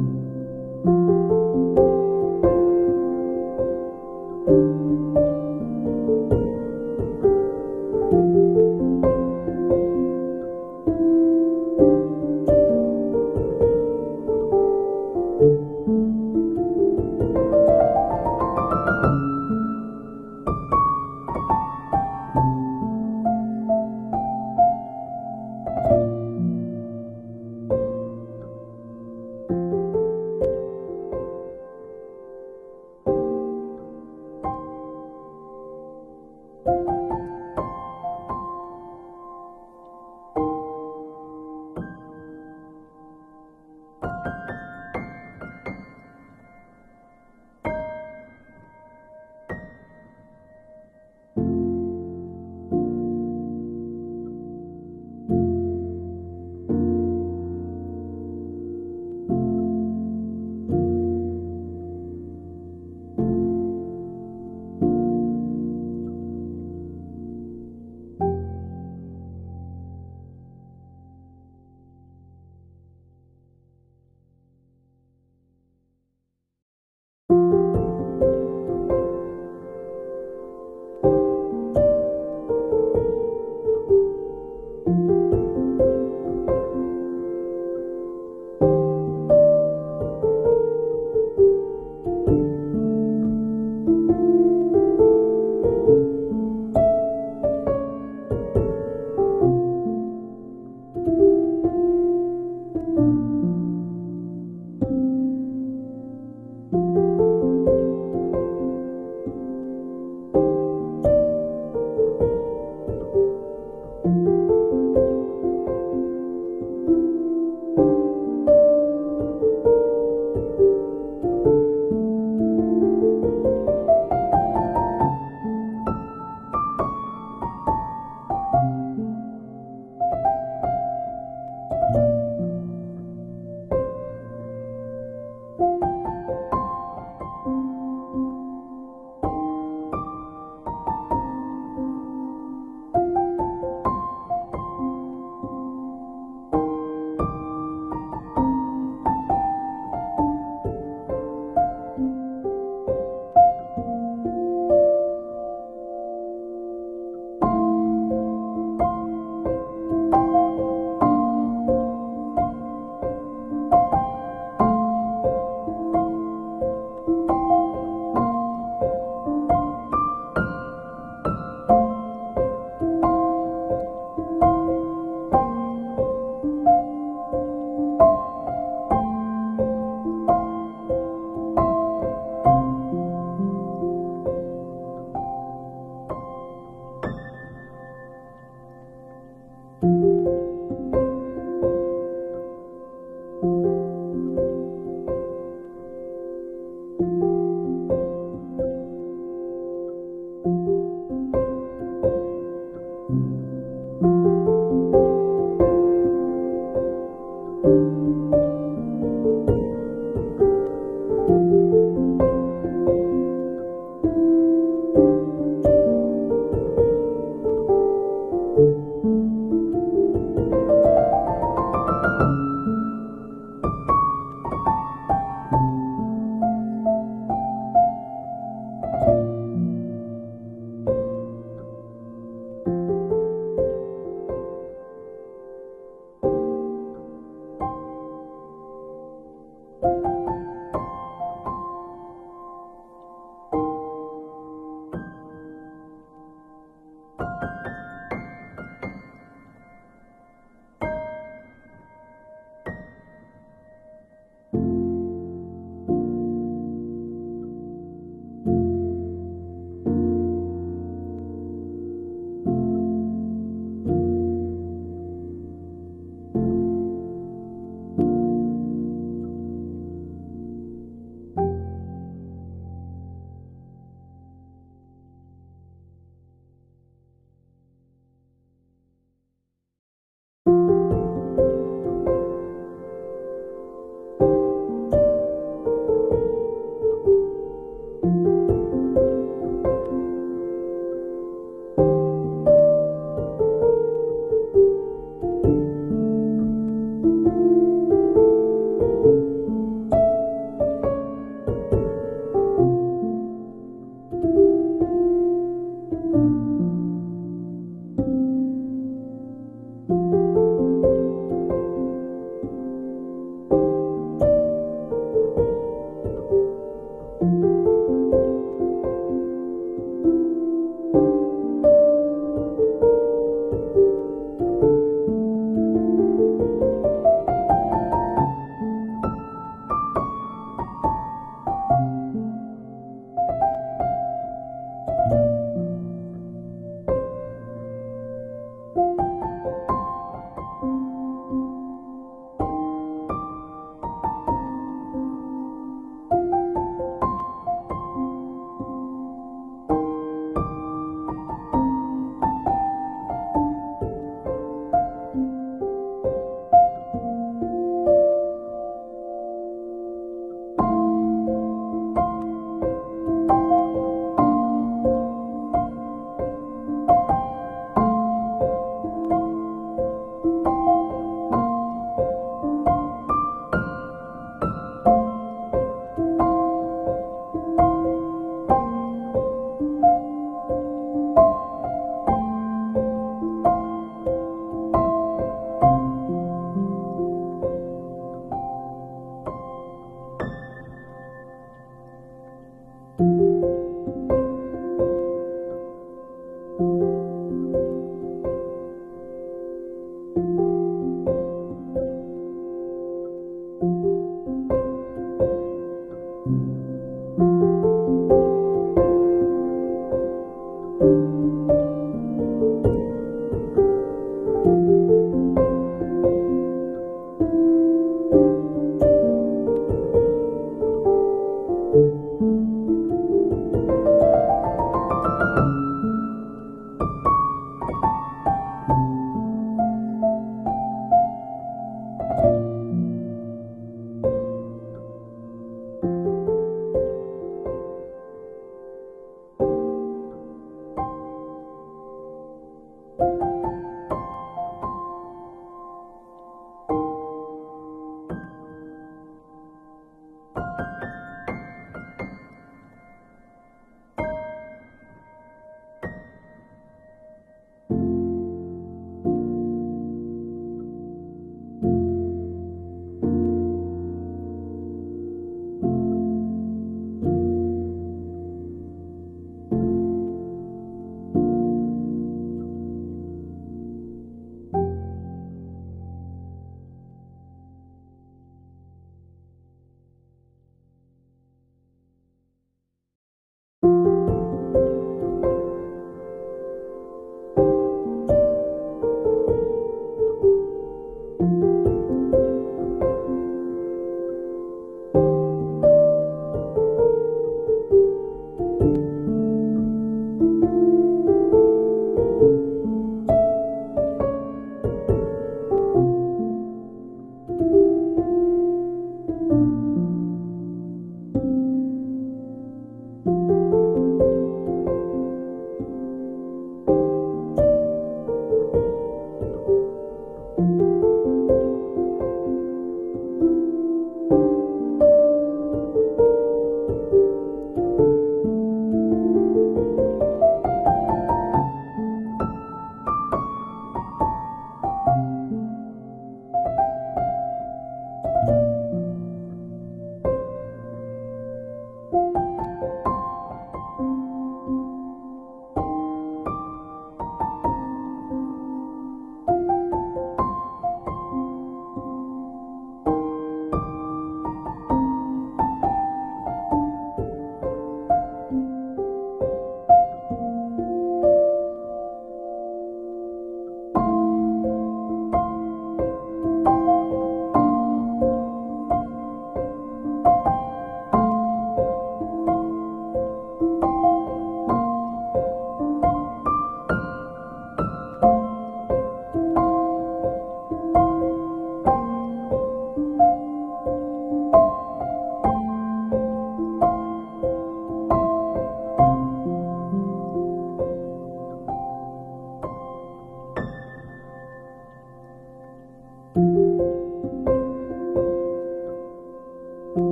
Amen.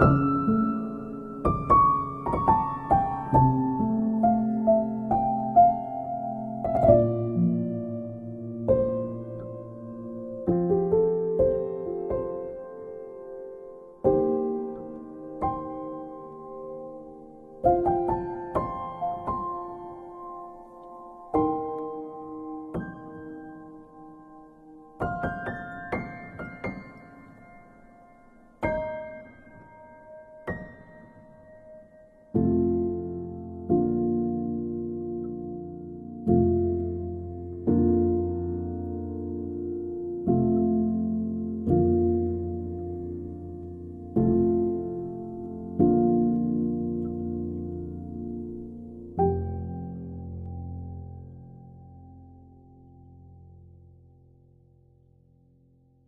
you.